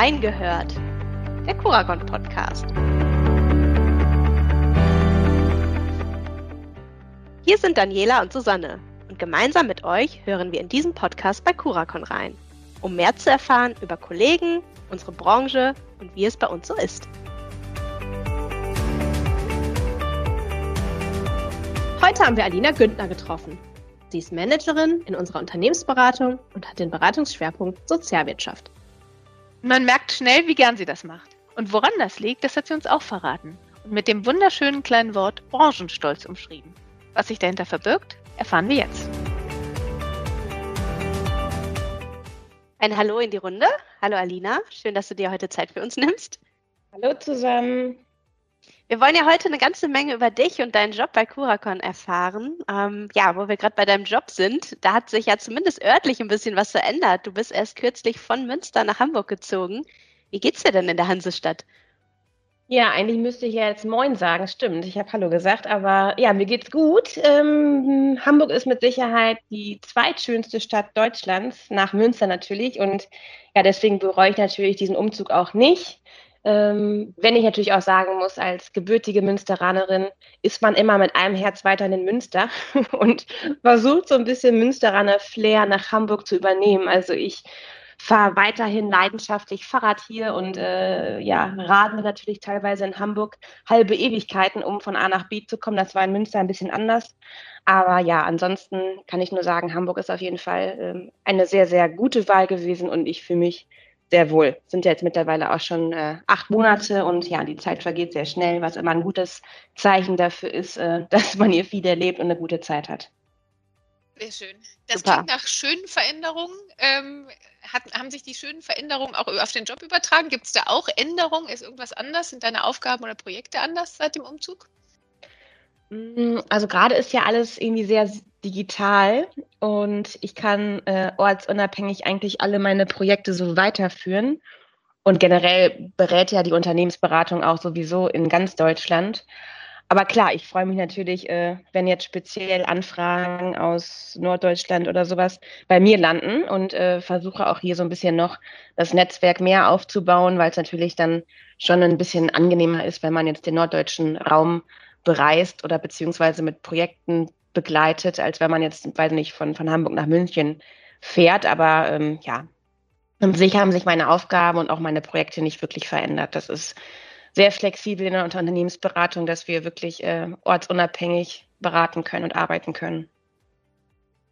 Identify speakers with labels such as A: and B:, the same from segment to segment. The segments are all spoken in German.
A: Reingehört, der Kuragon Podcast. Hier sind Daniela und Susanne und gemeinsam mit euch hören wir in diesem Podcast bei Kurakon rein, um mehr zu erfahren über Kollegen, unsere Branche und wie es bei uns so ist. Heute haben wir Alina Güntner getroffen. Sie ist Managerin in unserer Unternehmensberatung und hat den Beratungsschwerpunkt Sozialwirtschaft.
B: Man merkt schnell, wie gern sie das macht. Und woran das liegt, das hat sie uns auch verraten. Und mit dem wunderschönen kleinen Wort Branchenstolz umschrieben. Was sich dahinter verbirgt, erfahren wir jetzt.
A: Ein Hallo in die Runde. Hallo Alina, schön, dass du dir heute Zeit für uns nimmst.
C: Hallo zusammen.
A: Wir wollen ja heute eine ganze Menge über dich und deinen Job bei Curacon erfahren. Ähm, ja, wo wir gerade bei deinem Job sind, da hat sich ja zumindest örtlich ein bisschen was verändert. Du bist erst kürzlich von Münster nach Hamburg gezogen. Wie geht's dir denn in der Hansestadt?
C: Ja, eigentlich müsste ich ja jetzt Moin sagen, stimmt. Ich habe Hallo gesagt, aber ja, mir geht's gut. Ähm, Hamburg ist mit Sicherheit die zweitschönste Stadt Deutschlands, nach Münster natürlich. Und ja, deswegen bereue ich natürlich diesen Umzug auch nicht. Ähm, wenn ich natürlich auch sagen muss, als gebürtige Münsteranerin ist man immer mit einem Herz weiter in Münster und versucht so ein bisschen Münsteraner Flair nach Hamburg zu übernehmen. Also ich fahre weiterhin leidenschaftlich Fahrrad hier und äh, ja, radle natürlich teilweise in Hamburg halbe Ewigkeiten, um von A nach B zu kommen. Das war in Münster ein bisschen anders. Aber ja, ansonsten kann ich nur sagen, Hamburg ist auf jeden Fall ähm, eine sehr, sehr gute Wahl gewesen und ich fühle mich sehr wohl. Sind ja jetzt mittlerweile auch schon äh, acht Monate und ja, die Zeit vergeht sehr schnell, was immer ein gutes Zeichen dafür ist, äh, dass man hier viel erlebt und eine gute Zeit hat.
B: Sehr schön. Das Super. klingt nach schönen Veränderungen. Ähm, hat, haben sich die schönen Veränderungen auch auf den Job übertragen? Gibt es da auch Änderungen? Ist irgendwas anders? Sind deine Aufgaben oder Projekte anders seit dem Umzug?
C: Mm, also gerade ist ja alles irgendwie sehr digital und ich kann äh, ortsunabhängig eigentlich alle meine Projekte so weiterführen. Und generell berät ja die Unternehmensberatung auch sowieso in ganz Deutschland. Aber klar, ich freue mich natürlich, äh, wenn jetzt speziell Anfragen aus Norddeutschland oder sowas bei mir landen und äh, versuche auch hier so ein bisschen noch das Netzwerk mehr aufzubauen, weil es natürlich dann schon ein bisschen angenehmer ist, wenn man jetzt den norddeutschen Raum bereist oder beziehungsweise mit Projekten begleitet, als wenn man jetzt, weiß nicht, von, von Hamburg nach München fährt. Aber ähm, ja, an sich haben sich meine Aufgaben und auch meine Projekte nicht wirklich verändert. Das ist sehr flexibel in der Unternehmensberatung, dass wir wirklich äh, ortsunabhängig beraten können und arbeiten können.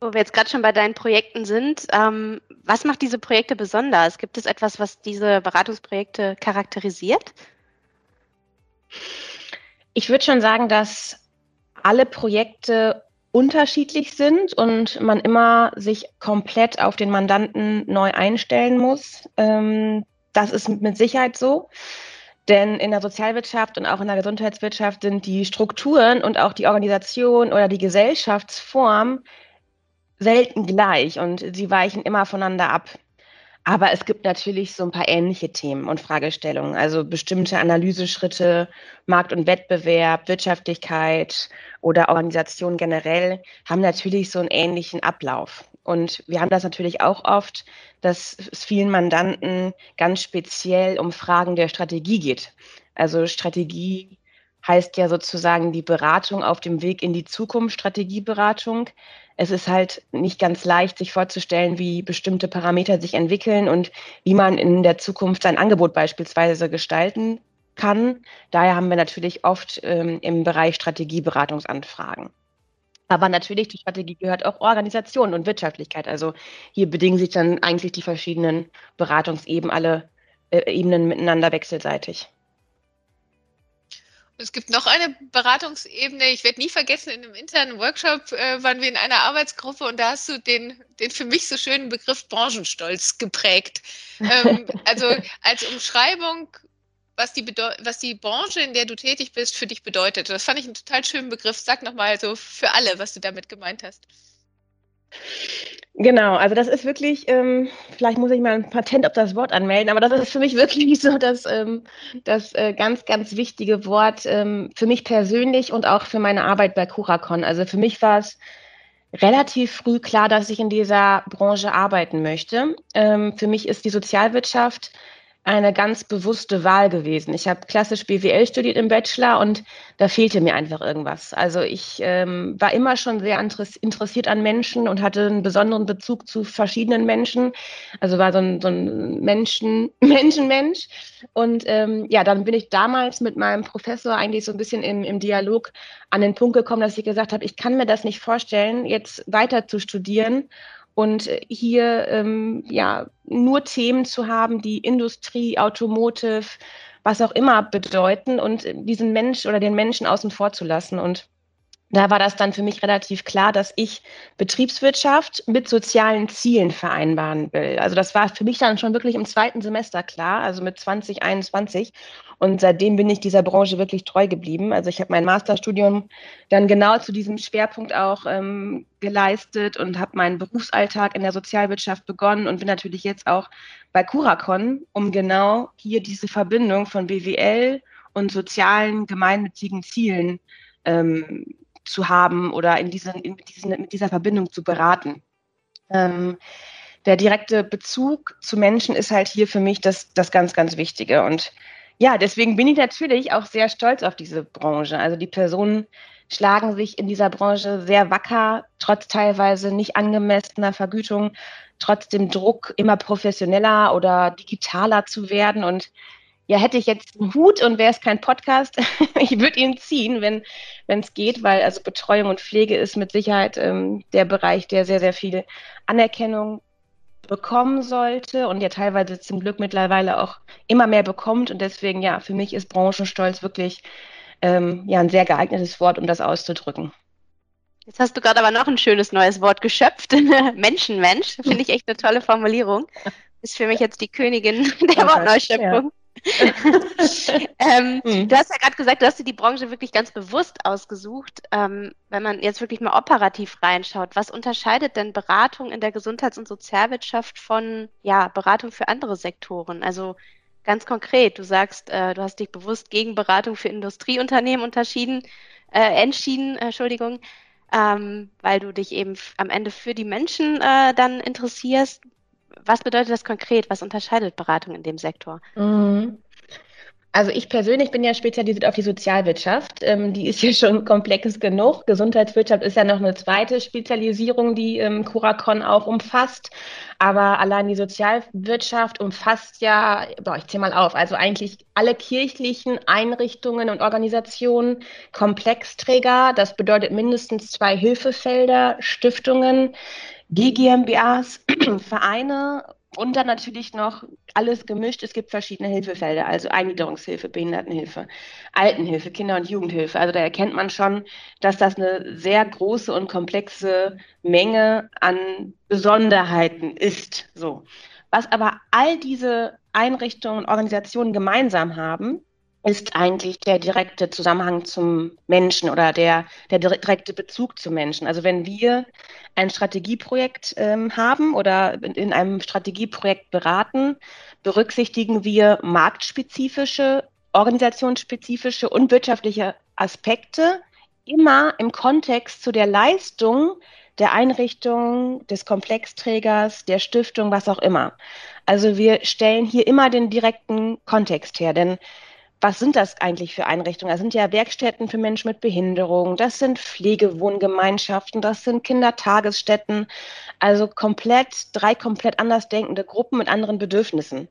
A: Wo wir jetzt gerade schon bei deinen Projekten sind, ähm, was macht diese Projekte besonders? Gibt es etwas, was diese Beratungsprojekte charakterisiert?
C: Ich würde schon sagen, dass alle Projekte unterschiedlich sind und man immer sich komplett auf den Mandanten neu einstellen muss. Ähm, das ist mit Sicherheit so. Denn in der Sozialwirtschaft und auch in der Gesundheitswirtschaft sind die Strukturen und auch die Organisation oder die Gesellschaftsform selten gleich und sie weichen immer voneinander ab. Aber es gibt natürlich so ein paar ähnliche Themen und Fragestellungen, also bestimmte Analyseschritte, Markt und Wettbewerb, Wirtschaftlichkeit oder Organisation generell haben natürlich so einen ähnlichen Ablauf. Und wir haben das natürlich auch oft, dass es vielen Mandanten ganz speziell um Fragen der Strategie geht. Also Strategie heißt ja sozusagen die Beratung auf dem Weg in die Zukunft, Strategieberatung es ist halt nicht ganz leicht, sich vorzustellen, wie bestimmte Parameter sich entwickeln und wie man in der Zukunft sein Angebot beispielsweise gestalten kann. Daher haben wir natürlich oft ähm, im Bereich Strategieberatungsanfragen. Aber natürlich zur Strategie gehört auch Organisation und Wirtschaftlichkeit. Also hier bedingen sich dann eigentlich die verschiedenen Beratungsebenen alle äh, Ebenen miteinander wechselseitig.
B: Es gibt noch eine Beratungsebene. Ich werde nie vergessen, in einem internen Workshop äh, waren wir in einer Arbeitsgruppe und da hast du den, den für mich so schönen Begriff Branchenstolz geprägt. Ähm, also als Umschreibung, was die, was die Branche, in der du tätig bist, für dich bedeutet. Das fand ich einen total schönen Begriff. Sag nochmal so für alle, was du damit gemeint hast.
C: Genau, also das ist wirklich, ähm, vielleicht muss ich mal ein Patent auf das Wort anmelden, aber das ist für mich wirklich so das, ähm, das äh, ganz, ganz wichtige Wort ähm, für mich persönlich und auch für meine Arbeit bei Curacon. Also für mich war es relativ früh klar, dass ich in dieser Branche arbeiten möchte. Ähm, für mich ist die Sozialwirtschaft eine ganz bewusste Wahl gewesen. Ich habe klassisch BWL studiert im Bachelor und da fehlte mir einfach irgendwas. Also ich ähm, war immer schon sehr interessiert an Menschen und hatte einen besonderen Bezug zu verschiedenen Menschen. Also war so ein, so ein Menschen, Menschenmensch. Und ähm, ja, dann bin ich damals mit meinem Professor eigentlich so ein bisschen im, im Dialog an den Punkt gekommen, dass ich gesagt habe, ich kann mir das nicht vorstellen, jetzt weiter zu studieren und hier ähm, ja nur Themen zu haben, die Industrie, Automotive, was auch immer bedeuten und diesen Mensch oder den Menschen außen vor zu lassen. Und da war das dann für mich relativ klar, dass ich Betriebswirtschaft mit sozialen Zielen vereinbaren will. Also das war für mich dann schon wirklich im zweiten Semester klar, also mit 2021. Und seitdem bin ich dieser Branche wirklich treu geblieben. Also ich habe mein Masterstudium dann genau zu diesem Schwerpunkt auch ähm, geleistet und habe meinen Berufsalltag in der Sozialwirtschaft begonnen und bin natürlich jetzt auch bei Curacon, um genau hier diese Verbindung von BWL und sozialen gemeinnützigen Zielen ähm, zu haben oder in diesen, in diesen, mit dieser Verbindung zu beraten. Ähm, der direkte Bezug zu Menschen ist halt hier für mich das, das ganz, ganz Wichtige. Und ja, deswegen bin ich natürlich auch sehr stolz auf diese Branche. Also die Personen schlagen sich in dieser Branche sehr wacker, trotz teilweise nicht angemessener Vergütung, trotzdem Druck, immer professioneller oder digitaler zu werden. Und ja, hätte ich jetzt einen Hut und wäre es kein Podcast, ich würde ihn ziehen, wenn es geht, weil also Betreuung und Pflege ist mit Sicherheit ähm, der Bereich, der sehr, sehr viel Anerkennung bekommen sollte und ja teilweise zum Glück mittlerweile auch immer mehr bekommt. Und deswegen, ja, für mich ist Branchenstolz wirklich ähm, ja, ein sehr geeignetes Wort, um das auszudrücken.
A: Jetzt hast du gerade aber noch ein schönes neues Wort geschöpft. Menschenmensch. Finde ich echt eine tolle Formulierung. Ist für mich jetzt die Königin der Wortneuschöpfung. ähm, mhm. Du hast ja gerade gesagt, du hast dir die Branche wirklich ganz bewusst ausgesucht. Ähm, wenn man jetzt wirklich mal operativ reinschaut, was unterscheidet denn Beratung in der Gesundheits- und Sozialwirtschaft von ja, Beratung für andere Sektoren? Also ganz konkret, du sagst, äh, du hast dich bewusst gegen Beratung für Industrieunternehmen unterschieden, äh, entschieden, äh, Entschuldigung, ähm, weil du dich eben am Ende für die Menschen äh, dann interessierst was bedeutet das konkret? Was unterscheidet Beratung in dem Sektor? Mhm.
C: Also ich persönlich bin ja spezialisiert auf die Sozialwirtschaft. Ähm, die ist ja schon komplex genug. Gesundheitswirtschaft ist ja noch eine zweite Spezialisierung, die ähm, Curacon auch umfasst. Aber allein die Sozialwirtschaft umfasst ja, boah, ich zähle mal auf, also eigentlich alle kirchlichen Einrichtungen und Organisationen, Komplexträger. Das bedeutet mindestens zwei Hilfefelder, Stiftungen, GmbHs, Vereine und dann natürlich noch alles gemischt. Es gibt verschiedene Hilfefelder, also Eingliederungshilfe, Behindertenhilfe, Altenhilfe, Kinder- und Jugendhilfe. Also da erkennt man schon, dass das eine sehr große und komplexe Menge an Besonderheiten ist. So. Was aber all diese Einrichtungen und Organisationen gemeinsam haben, ist eigentlich der direkte Zusammenhang zum Menschen oder der, der direkte Bezug zum Menschen. Also wenn wir ein Strategieprojekt ähm, haben oder in einem Strategieprojekt beraten, berücksichtigen wir marktspezifische, organisationsspezifische und wirtschaftliche Aspekte immer im Kontext zu der Leistung der Einrichtung, des Komplexträgers, der Stiftung, was auch immer. Also wir stellen hier immer den direkten Kontext her, denn was sind das eigentlich für Einrichtungen? Das sind ja Werkstätten für Menschen mit Behinderung, das sind Pflegewohngemeinschaften, das sind Kindertagesstätten, also komplett, drei komplett anders denkende Gruppen mit anderen Bedürfnissen.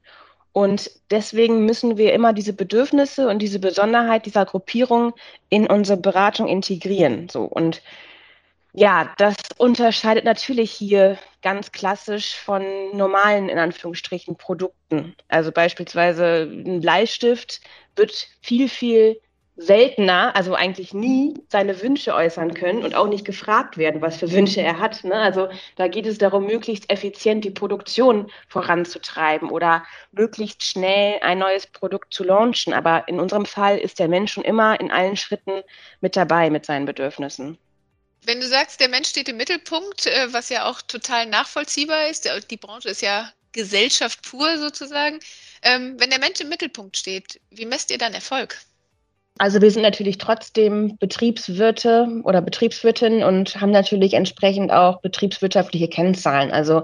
C: Und deswegen müssen wir immer diese Bedürfnisse und diese Besonderheit dieser Gruppierung in unsere Beratung integrieren. So und ja, das unterscheidet natürlich hier ganz klassisch von normalen, in Anführungsstrichen, Produkten. Also beispielsweise ein Bleistift wird viel, viel seltener, also eigentlich nie, seine Wünsche äußern können und auch nicht gefragt werden, was für Wünsche er hat. Ne? Also da geht es darum, möglichst effizient die Produktion voranzutreiben oder möglichst schnell ein neues Produkt zu launchen. Aber in unserem Fall ist der Mensch schon immer in allen Schritten mit dabei mit seinen Bedürfnissen.
B: Wenn du sagst, der Mensch steht im Mittelpunkt, äh, was ja auch total nachvollziehbar ist, die Branche ist ja Gesellschaft pur sozusagen. Ähm, wenn der Mensch im Mittelpunkt steht, wie messt ihr dann Erfolg?
C: Also wir sind natürlich trotzdem Betriebswirte oder Betriebswirtin und haben natürlich entsprechend auch betriebswirtschaftliche Kennzahlen. Also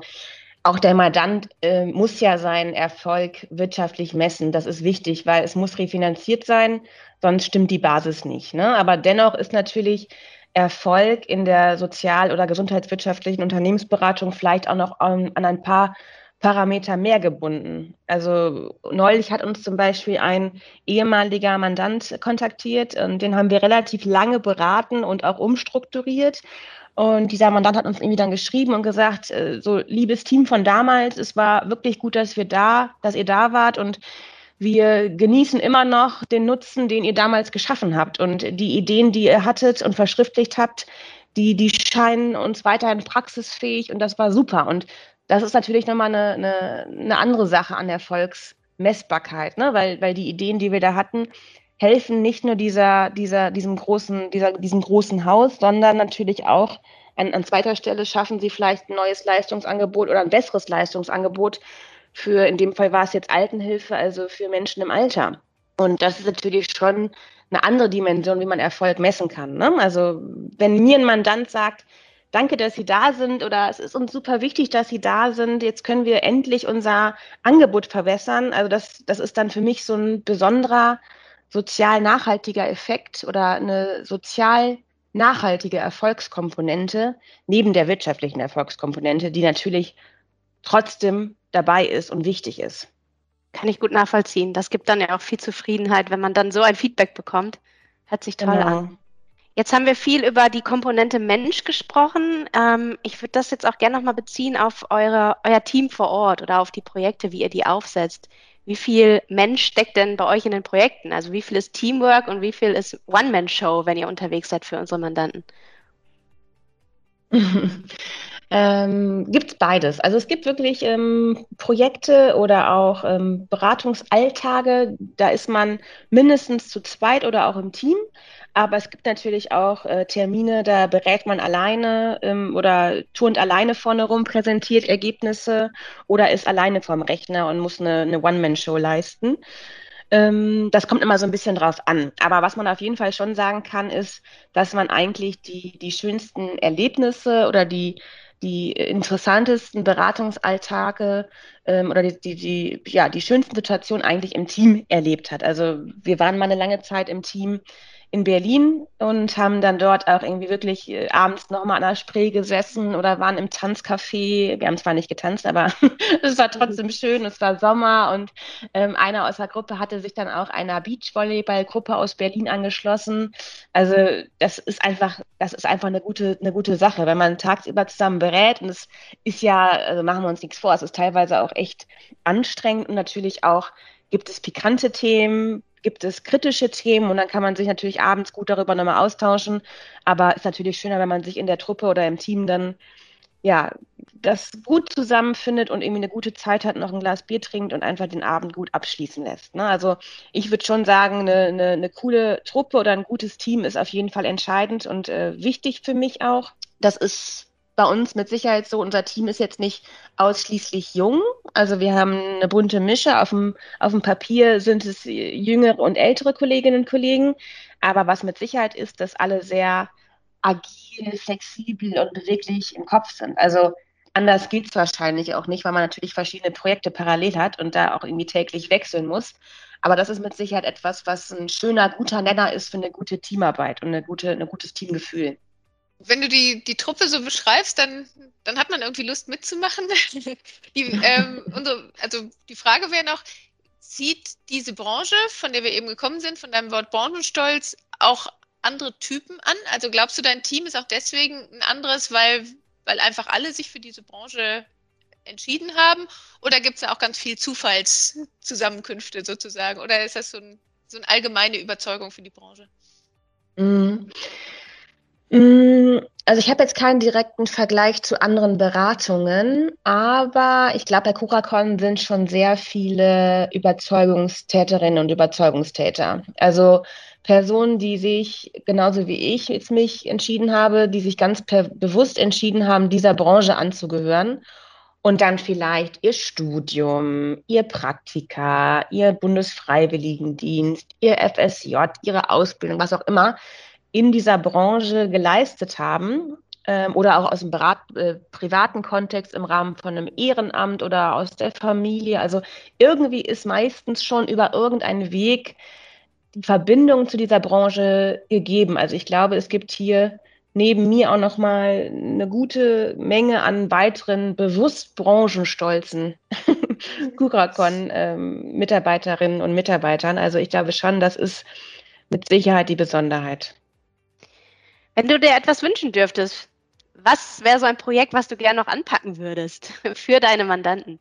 C: auch der Mandant äh, muss ja seinen Erfolg wirtschaftlich messen. Das ist wichtig, weil es muss refinanziert sein, sonst stimmt die Basis nicht. Ne? Aber dennoch ist natürlich Erfolg in der sozial- oder gesundheitswirtschaftlichen Unternehmensberatung vielleicht auch noch an, an ein paar Parameter mehr gebunden. Also neulich hat uns zum Beispiel ein ehemaliger Mandant kontaktiert und den haben wir relativ lange beraten und auch umstrukturiert. Und dieser Mandant hat uns irgendwie dann geschrieben und gesagt, äh, so liebes Team von damals, es war wirklich gut, dass wir da, dass ihr da wart und wir genießen immer noch den Nutzen, den ihr damals geschaffen habt und die Ideen, die ihr hattet und verschriftlicht habt, die, die scheinen uns weiterhin praxisfähig und das war super. Und das ist natürlich nochmal eine, eine, eine andere Sache an Erfolgsmessbarkeit, ne? weil, weil die Ideen, die wir da hatten, helfen nicht nur dieser, dieser, diesem, großen, dieser, diesem großen Haus, sondern natürlich auch an, an zweiter Stelle schaffen sie vielleicht ein neues Leistungsangebot oder ein besseres Leistungsangebot für, in dem Fall war es jetzt Altenhilfe, also für Menschen im Alter. Und das ist natürlich schon eine andere Dimension, wie man Erfolg messen kann. Ne? Also wenn mir ein Mandant sagt, danke, dass Sie da sind oder es ist uns super wichtig, dass Sie da sind, jetzt können wir endlich unser Angebot verbessern. Also das, das ist dann für mich so ein besonderer sozial nachhaltiger Effekt oder eine sozial nachhaltige Erfolgskomponente neben der wirtschaftlichen Erfolgskomponente, die natürlich trotzdem dabei ist und wichtig ist.
A: Kann ich gut nachvollziehen. Das gibt dann ja auch viel Zufriedenheit, wenn man dann so ein Feedback bekommt. Hört sich toll genau. an. Jetzt haben wir viel über die Komponente Mensch gesprochen. Ähm, ich würde das jetzt auch gerne nochmal beziehen auf eure, euer Team vor Ort oder auf die Projekte, wie ihr die aufsetzt. Wie viel Mensch steckt denn bei euch in den Projekten? Also wie viel ist Teamwork und wie viel ist One-Man-Show, wenn ihr unterwegs seid für unsere Mandanten?
C: Ähm, gibt es beides. Also es gibt wirklich ähm, Projekte oder auch ähm, Beratungsalltage, da ist man mindestens zu zweit oder auch im Team. Aber es gibt natürlich auch äh, Termine, da berät man alleine ähm, oder turnt alleine vorne rum, präsentiert Ergebnisse oder ist alleine vorm Rechner und muss eine, eine One-Man-Show leisten. Ähm, das kommt immer so ein bisschen drauf an. Aber was man auf jeden Fall schon sagen kann, ist, dass man eigentlich die, die schönsten Erlebnisse oder die die interessantesten Beratungsalltage ähm, oder die, die, die, ja, die schönsten Situationen eigentlich im Team erlebt hat. Also wir waren mal eine lange Zeit im Team in Berlin und haben dann dort auch irgendwie wirklich äh, abends nochmal an der Spree gesessen oder waren im Tanzcafé. Wir haben zwar nicht getanzt, aber es war trotzdem schön. Es war Sommer und ähm, einer aus der Gruppe hatte sich dann auch einer Beachvolleyballgruppe aus Berlin angeschlossen. Also das ist einfach, das ist einfach eine gute, eine gute Sache, wenn man tagsüber zusammen berät. Und es ist ja, also machen wir uns nichts vor, es ist teilweise auch echt anstrengend und natürlich auch gibt es pikante Themen, gibt es kritische Themen und dann kann man sich natürlich abends gut darüber nochmal austauschen. Aber ist natürlich schöner, wenn man sich in der Truppe oder im Team dann ja das gut zusammenfindet und irgendwie eine gute Zeit hat, noch ein Glas Bier trinkt und einfach den Abend gut abschließen lässt. Ne? Also ich würde schon sagen, eine, eine, eine, coole Truppe oder ein gutes Team ist auf jeden Fall entscheidend und äh, wichtig für mich auch. Das ist bei uns mit Sicherheit so, unser Team ist jetzt nicht ausschließlich jung. Also wir haben eine bunte Mische. Auf dem, auf dem Papier sind es jüngere und ältere Kolleginnen und Kollegen. Aber was mit Sicherheit ist, dass alle sehr agil, flexibel und beweglich im Kopf sind. Also anders geht es wahrscheinlich auch nicht, weil man natürlich verschiedene Projekte parallel hat und da auch irgendwie täglich wechseln muss. Aber das ist mit Sicherheit etwas, was ein schöner, guter Nenner ist für eine gute Teamarbeit und eine gute, ein gutes Teamgefühl
B: wenn du die, die Truppe so beschreibst, dann, dann hat man irgendwie Lust mitzumachen. die, ähm, unsere, also die Frage wäre noch, zieht diese Branche, von der wir eben gekommen sind, von deinem Wort Branchenstolz, auch andere Typen an? Also glaubst du, dein Team ist auch deswegen ein anderes, weil, weil einfach alle sich für diese Branche entschieden haben? Oder gibt es da auch ganz viel Zufallszusammenkünfte sozusagen? Oder ist das so, ein, so eine allgemeine Überzeugung für die Branche?
C: Mm. Mm, also ich habe jetzt keinen direkten Vergleich zu anderen Beratungen, aber ich glaube, bei Curacon sind schon sehr viele Überzeugungstäterinnen und Überzeugungstäter. Also Personen, die sich genauso wie ich jetzt mich entschieden habe, die sich ganz bewusst entschieden haben, dieser Branche anzugehören und dann vielleicht ihr Studium, ihr Praktika, ihr Bundesfreiwilligendienst, ihr FSJ, ihre Ausbildung, was auch immer, in dieser Branche geleistet haben ähm, oder auch aus dem Berat, äh, privaten Kontext im Rahmen von einem Ehrenamt oder aus der Familie. Also irgendwie ist meistens schon über irgendeinen Weg die Verbindung zu dieser Branche gegeben. Also ich glaube, es gibt hier neben mir auch noch mal eine gute Menge an weiteren bewusst branchenstolzen Kurakon-Mitarbeiterinnen ähm, und Mitarbeitern. Also ich glaube schon, das ist mit Sicherheit die Besonderheit.
A: Wenn du dir etwas wünschen dürftest, was wäre so ein Projekt, was du gerne noch anpacken würdest für deine Mandanten?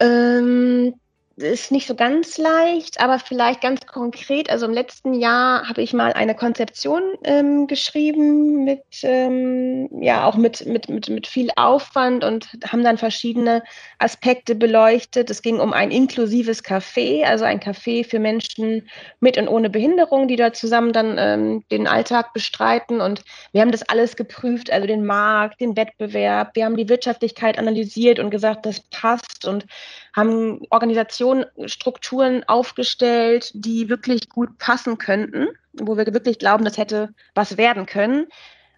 C: Ähm, ist nicht so ganz leicht, aber vielleicht ganz konkret. Also im letzten Jahr habe ich mal eine Konzeption ähm, geschrieben mit, ähm, ja, auch mit, mit, mit, mit viel Aufwand und haben dann verschiedene Aspekte beleuchtet. Es ging um ein inklusives Café, also ein Café für Menschen mit und ohne Behinderung, die da zusammen dann ähm, den Alltag bestreiten. Und wir haben das alles geprüft, also den Markt, den Wettbewerb. Wir haben die Wirtschaftlichkeit analysiert und gesagt, das passt und haben Organisationen, Strukturen aufgestellt, die wirklich gut passen könnten, wo wir wirklich glauben, das hätte was werden können.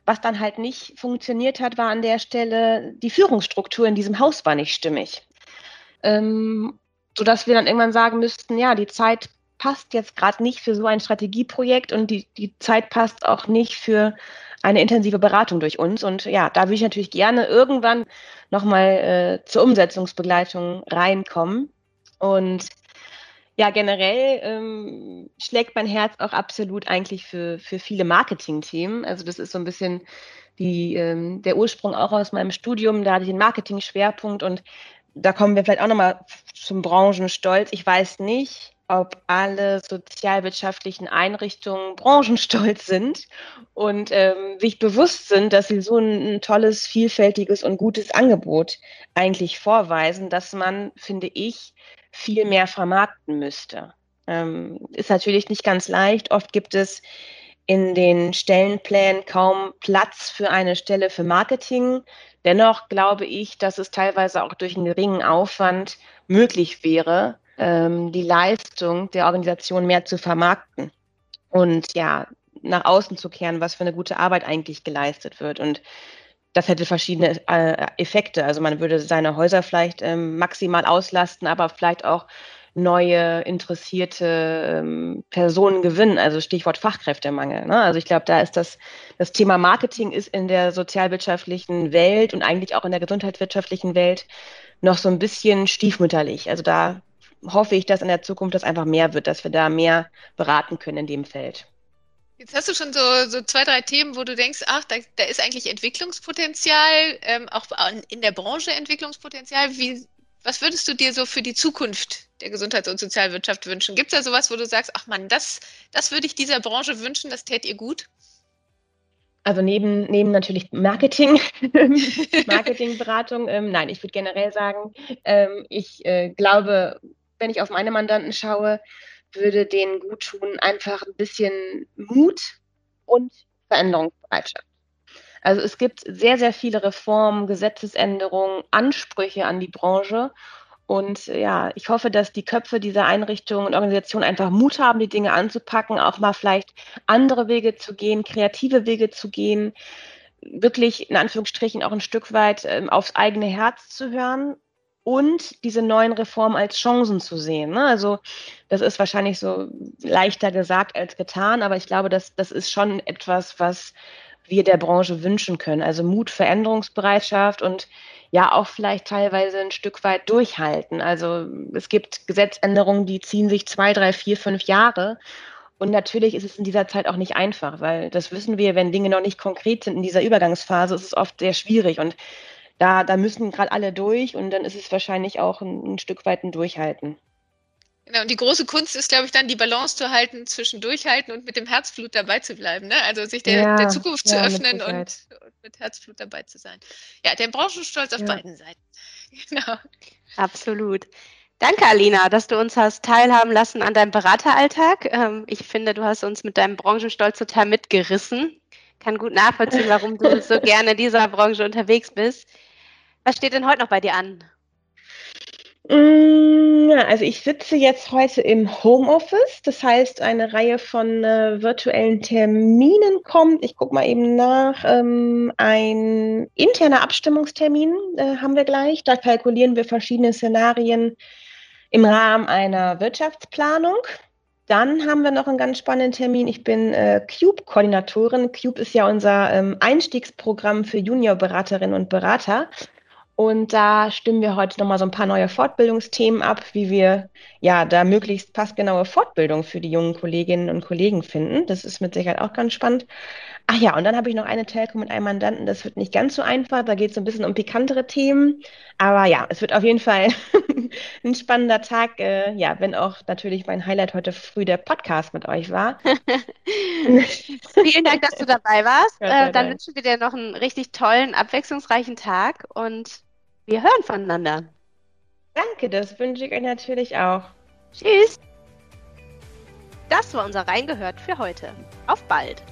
C: Was dann halt nicht funktioniert hat, war an der Stelle, die Führungsstruktur in diesem Haus war nicht stimmig. Ähm, sodass wir dann irgendwann sagen müssten, ja, die Zeit passt jetzt gerade nicht für so ein Strategieprojekt und die, die Zeit passt auch nicht für eine intensive Beratung durch uns. Und ja, da würde ich natürlich gerne irgendwann nochmal äh, zur Umsetzungsbegleitung reinkommen. Und ja, generell ähm, schlägt mein Herz auch absolut eigentlich für, für viele Marketing-Themen. Also das ist so ein bisschen die, ähm, der Ursprung auch aus meinem Studium. Da hatte ich den Marketing-Schwerpunkt und da kommen wir vielleicht auch nochmal zum Branchenstolz. Ich weiß nicht, ob alle sozialwirtschaftlichen Einrichtungen branchenstolz sind und ähm, sich bewusst sind, dass sie so ein, ein, tolles, vielfältiges und gutes Angebot eigentlich vorweisen, dass man, finde ich, viel mehr vermarkten müsste. Ähm, ist natürlich nicht ganz leicht. Oft gibt es in den Stellenplänen kaum Platz für eine Stelle für Marketing. Dennoch glaube ich, dass es teilweise auch durch einen geringen Aufwand möglich wäre, ähm, die Leistung der Organisation mehr zu vermarkten und ja, nach außen zu kehren, was für eine gute Arbeit eigentlich geleistet wird. Und das hätte verschiedene äh, Effekte. Also man würde seine Häuser vielleicht ähm, maximal auslasten, aber vielleicht auch neue interessierte ähm, Personen gewinnen. Also Stichwort Fachkräftemangel. Ne? Also ich glaube, da ist das, das Thema Marketing ist in der sozialwirtschaftlichen Welt und eigentlich auch in der gesundheitswirtschaftlichen Welt noch so ein bisschen stiefmütterlich. Also da hoffe ich, dass in der Zukunft das einfach mehr wird, dass wir da mehr beraten können in dem Feld.
B: Jetzt hast du schon so, so zwei, drei Themen, wo du denkst, ach, da, da ist eigentlich Entwicklungspotenzial, ähm, auch in der Branche Entwicklungspotenzial. Wie, was würdest du dir so für die Zukunft der Gesundheits- und Sozialwirtschaft wünschen? Gibt es da sowas, wo du sagst, ach man, das, das würde ich dieser Branche wünschen, das tät ihr gut?
C: Also neben, neben natürlich Marketing, Marketingberatung, ähm, nein, ich würde generell sagen, ähm, ich äh, glaube, wenn ich auf meine Mandanten schaue, würde denen gut tun, einfach ein bisschen Mut und Veränderungsbereitschaft. Also es gibt sehr, sehr viele Reformen, Gesetzesänderungen, Ansprüche an die Branche. Und ja, ich hoffe, dass die Köpfe dieser Einrichtungen und Organisationen einfach Mut haben, die Dinge anzupacken, auch mal vielleicht andere Wege zu gehen, kreative Wege zu gehen, wirklich in Anführungsstrichen auch ein Stück weit ähm, aufs eigene Herz zu hören und diese neuen Reformen als Chancen zu sehen. Ne? Also das ist wahrscheinlich so leichter gesagt als getan, aber ich glaube, das, das ist schon etwas, was wir der Branche wünschen können. Also Mut, Veränderungsbereitschaft und ja auch vielleicht teilweise ein Stück weit durchhalten. Also es gibt Gesetzänderungen, die ziehen sich zwei, drei, vier, fünf Jahre. Und natürlich ist es in dieser Zeit auch nicht einfach, weil das wissen wir, wenn Dinge noch nicht konkret sind in dieser Übergangsphase, ist es oft sehr schwierig. Und da, da müssen gerade alle durch und dann ist es wahrscheinlich auch ein, ein Stück weit ein Durchhalten.
B: Genau, und die große Kunst ist, glaube ich, dann die Balance zu halten zwischen Durchhalten und mit dem Herzblut dabei zu bleiben. Ne? Also sich der, ja, der Zukunft ja, zu öffnen mit und, und, mit Herzblut dabei zu sein. Ja, der Branchenstolz auf ja. beiden Seiten.
A: Genau. Absolut. Danke, Alina, dass du uns hast teilhaben lassen an deinem Berateralltag. Ähm, ich finde, du hast uns mit deinem Branchenstolz total mitgerissen. Kann gut nachvollziehen, warum du so gerne in dieser Branche unterwegs bist. Was steht denn heute noch bei dir an?
C: Mm, also ich sitze jetzt heute im Homeoffice, das heißt, eine Reihe von äh, virtuellen Terminen kommt. Ich gucke mal eben nach. Ähm, ein interner Abstimmungstermin äh, haben wir gleich. Da kalkulieren wir verschiedene Szenarien im Rahmen einer Wirtschaftsplanung. Dann haben wir noch einen ganz spannenden Termin. Ich bin äh, Cube-Koordinatorin. Cube ist ja unser ähm, Einstiegsprogramm für Juniorberaterinnen und Berater. Und da stimmen wir heute nochmal so ein paar neue Fortbildungsthemen ab, wie wir ja da möglichst passgenaue Fortbildung für die jungen Kolleginnen und Kollegen finden. Das ist mit Sicherheit auch ganz spannend. Ach ja, und dann habe ich noch eine Telco mit einem Mandanten. Das wird nicht ganz so einfach. Da geht es so ein bisschen um pikantere Themen. Aber ja, es wird auf jeden Fall ein spannender Tag. Äh, ja, wenn auch natürlich mein Highlight heute früh der Podcast mit euch war.
A: Vielen Dank, dass du dabei warst. Äh, dann wünschen wir dir noch einen richtig tollen, abwechslungsreichen Tag und wir hören voneinander.
C: Danke, das wünsche ich euch natürlich auch.
A: Tschüss. Das war unser Reingehört für heute. Auf bald.